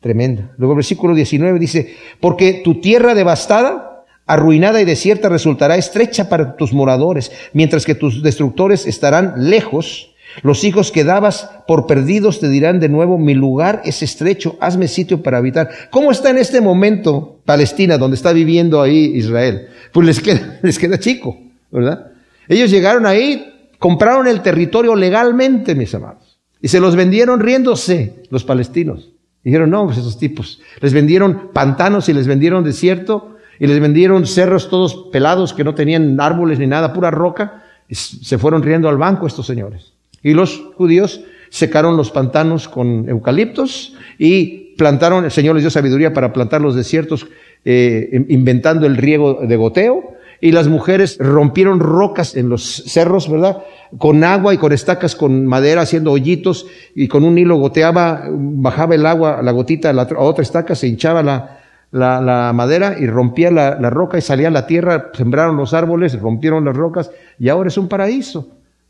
S1: tremenda. Luego versículo 19 dice, porque tu tierra devastada, arruinada y desierta resultará estrecha para tus moradores, mientras que tus destructores estarán lejos los hijos que dabas por perdidos te dirán de nuevo, mi lugar es estrecho, hazme sitio para habitar. ¿Cómo está en este momento Palestina, donde está viviendo ahí Israel? Pues les queda chico, ¿verdad? Ellos llegaron ahí, compraron el territorio legalmente, mis amados, y se los vendieron riéndose los palestinos. Dijeron, no, pues esos tipos. Les vendieron pantanos y les vendieron desierto y les vendieron cerros todos pelados que no tenían árboles ni nada, pura roca. Y se fueron riendo al banco estos señores. Y los judíos secaron los pantanos con eucaliptos y plantaron, el Señor les dio sabiduría para plantar los desiertos, eh, inventando el riego de goteo. Y las mujeres rompieron rocas en los cerros, ¿verdad? Con agua y con estacas con madera, haciendo hoyitos, y con un hilo goteaba, bajaba el agua, la gotita a, la, otra estaca, se hinchaba la, la, madera y rompía la, la roca y salía la tierra, sembraron los árboles, rompieron las rocas, y ahora es un paraíso.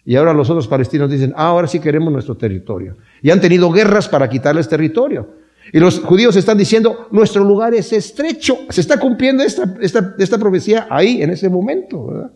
S1: Y ahora los otros palestinos dicen, ah, ahora sí queremos nuestro territorio. Y han tenido guerras para quitarles territorio. Y los judíos están diciendo, nuestro lugar es estrecho. Se está cumpliendo esta, esta, esta profecía ahí, en ese momento.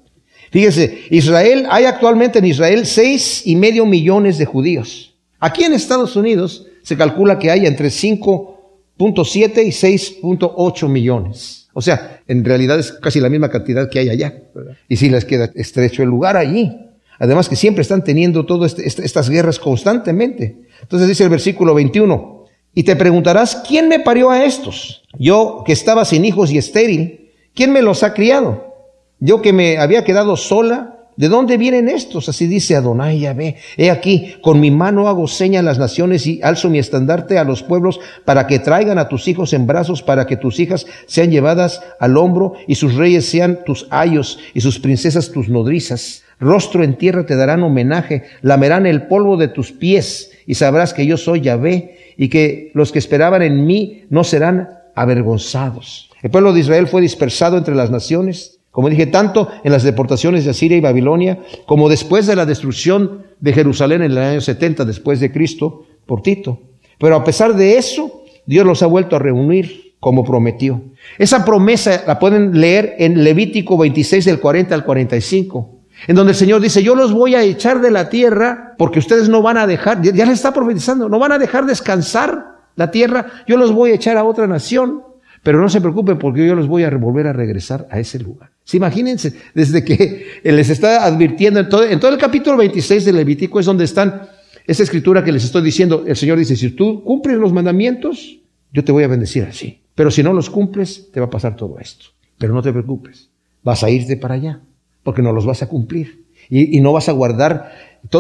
S1: Fíjense, Israel, hay actualmente en Israel seis y medio millones de judíos. Aquí en Estados Unidos se calcula que hay entre 5.7 y 6.8 millones. O sea, en realidad es casi la misma cantidad que hay allá. Y si les queda estrecho el lugar allí. Además que siempre están teniendo todas este, estas guerras constantemente. Entonces dice el versículo 21, y te preguntarás, ¿quién me parió a estos? Yo que estaba sin hijos y estéril, ¿quién me los ha criado? Yo que me había quedado sola, ¿de dónde vienen estos? Así dice Adonai Yahvé. He aquí, con mi mano hago seña a las naciones y alzo mi estandarte a los pueblos para que traigan a tus hijos en brazos, para que tus hijas sean llevadas al hombro y sus reyes sean tus ayos y sus princesas tus nodrizas rostro en tierra te darán homenaje, lamerán el polvo de tus pies y sabrás que yo soy Yahvé y que los que esperaban en mí no serán avergonzados. El pueblo de Israel fue dispersado entre las naciones, como dije, tanto en las deportaciones de Asiria y Babilonia, como después de la destrucción de Jerusalén en el año 70 después de Cristo por Tito. Pero a pesar de eso, Dios los ha vuelto a reunir como prometió. Esa promesa la pueden leer en Levítico 26 del 40 al 45 en donde el Señor dice, yo los voy a echar de la tierra porque ustedes no van a dejar, ya les está profetizando, no van a dejar descansar la tierra, yo los voy a echar a otra nación, pero no se preocupen porque yo los voy a volver a regresar a ese lugar. ¿Sí, imagínense, desde que les está advirtiendo en todo, en todo el capítulo 26 del Levítico es donde están esa escritura que les estoy diciendo, el Señor dice, si tú cumples los mandamientos, yo te voy a bendecir así. Pero si no los cumples, te va a pasar todo esto. Pero no te preocupes, vas a irte para allá porque no los vas a cumplir. Y, no vas a guardar,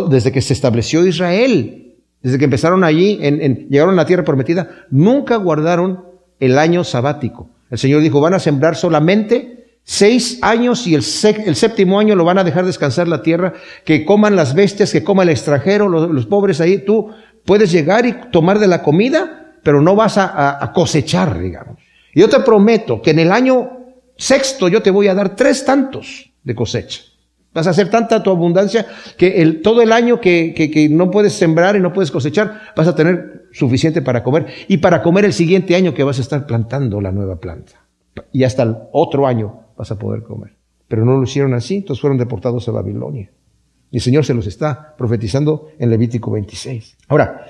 S1: desde que se estableció Israel, desde que empezaron allí, en, llegaron a la tierra prometida, nunca guardaron el año sabático. El Señor dijo, van a sembrar solamente seis años y el, el, séptimo año lo van a dejar descansar la tierra, que coman las bestias, que coma el extranjero, los, pobres ahí. Tú puedes llegar y tomar de la comida, pero no vas a, a cosechar, digamos. Y yo te prometo que en el año sexto yo te voy a dar tres tantos de cosecha. Vas a hacer tanta tu abundancia que el, todo el año que, que, no puedes sembrar y no puedes cosechar, vas a tener suficiente para comer y para comer el siguiente año que vas a estar plantando la nueva planta. Y hasta el otro año vas a poder comer. Pero no lo hicieron así, entonces fueron deportados a Babilonia. Y el Señor se los está profetizando en Levítico 26. Ahora,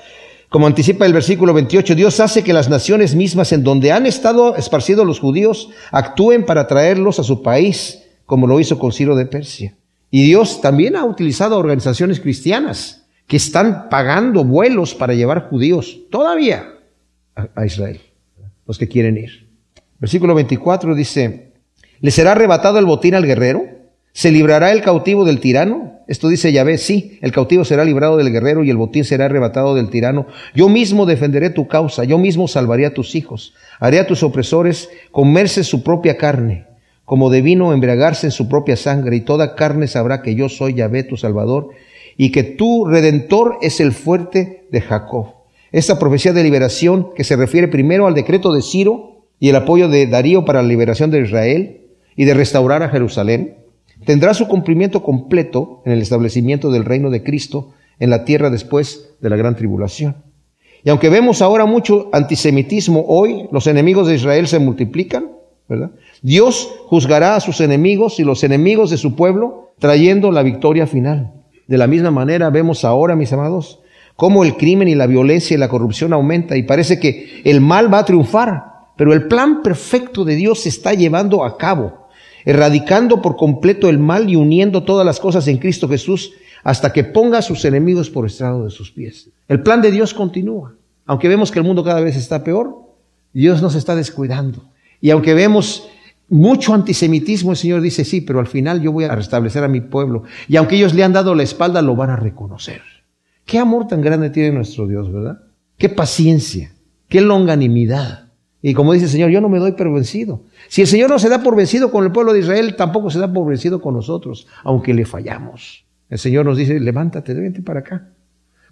S1: como anticipa el versículo 28, Dios hace que las naciones mismas en donde han estado esparcidos los judíos actúen para traerlos a su país, como lo hizo con Ciro de Persia. Y Dios también ha utilizado organizaciones cristianas que están pagando vuelos para llevar judíos todavía a, Israel, los que quieren ir. Versículo 24 dice, ¿le será arrebatado el botín al guerrero? ¿Se librará el cautivo del tirano? Esto dice Yahvé, sí, el cautivo será librado del guerrero y el botín será arrebatado del tirano. Yo mismo defenderé tu causa, yo mismo salvaré a tus hijos. Haré a tus opresores comerse su propia carne, como de vino embriagarse en su propia sangre, y toda carne sabrá que yo soy Yahvé tu Salvador, y que tu redentor es el fuerte de Jacob. Esta profecía de liberación, que se refiere primero al decreto de Ciro y el apoyo de Darío para la liberación de Israel y de restaurar a Jerusalén, tendrá su cumplimiento completo en el establecimiento del reino de Cristo en la tierra después de la gran tribulación. Y aunque vemos ahora mucho antisemitismo hoy, los enemigos de Israel se multiplican, ¿verdad? Dios juzgará a sus enemigos y los enemigos de su pueblo trayendo la victoria final. De la misma manera vemos ahora, mis amados, cómo el crimen y la violencia y la corrupción aumenta y parece que el mal va a triunfar, pero el plan perfecto de Dios se está llevando a cabo erradicando por completo el mal y uniendo todas las cosas en Cristo Jesús hasta que ponga a sus enemigos por estrado de sus pies. El plan de Dios continúa. Aunque vemos que el mundo cada vez está peor, Dios nos está descuidando. Y aunque vemos mucho antisemitismo, el Señor dice, sí, pero al final yo voy a restablecer a mi pueblo. Y aunque ellos le han dado la espalda, lo van a reconocer. Qué amor tan grande tiene nuestro Dios, ¿verdad? Qué paciencia, qué longanimidad. Y como dice el Señor, yo no me doy por vencido. Si el Señor no se da por vencido con el pueblo de Israel, tampoco se da por vencido con nosotros, aunque le fallamos. El Señor nos dice, levántate, vente para acá.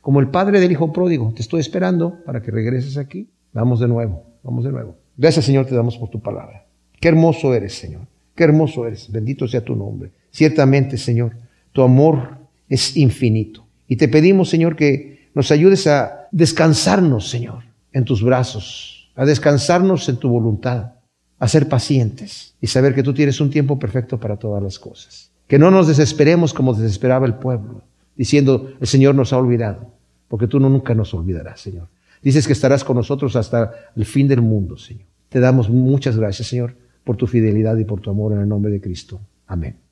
S1: Como el padre del hijo pródigo, te estoy esperando para que regreses aquí. Vamos de nuevo, vamos de nuevo. Gracias Señor, te damos por tu palabra. Qué hermoso eres, Señor. Qué hermoso eres. Bendito sea tu nombre. Ciertamente, Señor, tu amor es infinito. Y te pedimos, Señor, que nos ayudes a descansarnos, Señor, en tus brazos a descansarnos en tu voluntad, a ser pacientes y saber que tú tienes un tiempo perfecto para todas las cosas. Que no nos desesperemos como desesperaba el pueblo, diciendo, el Señor nos ha olvidado, porque tú nunca nos olvidarás, Señor. Dices que estarás con nosotros hasta el fin del mundo, Señor. Te damos muchas gracias, Señor, por tu fidelidad y por tu amor en el nombre de Cristo. Amén.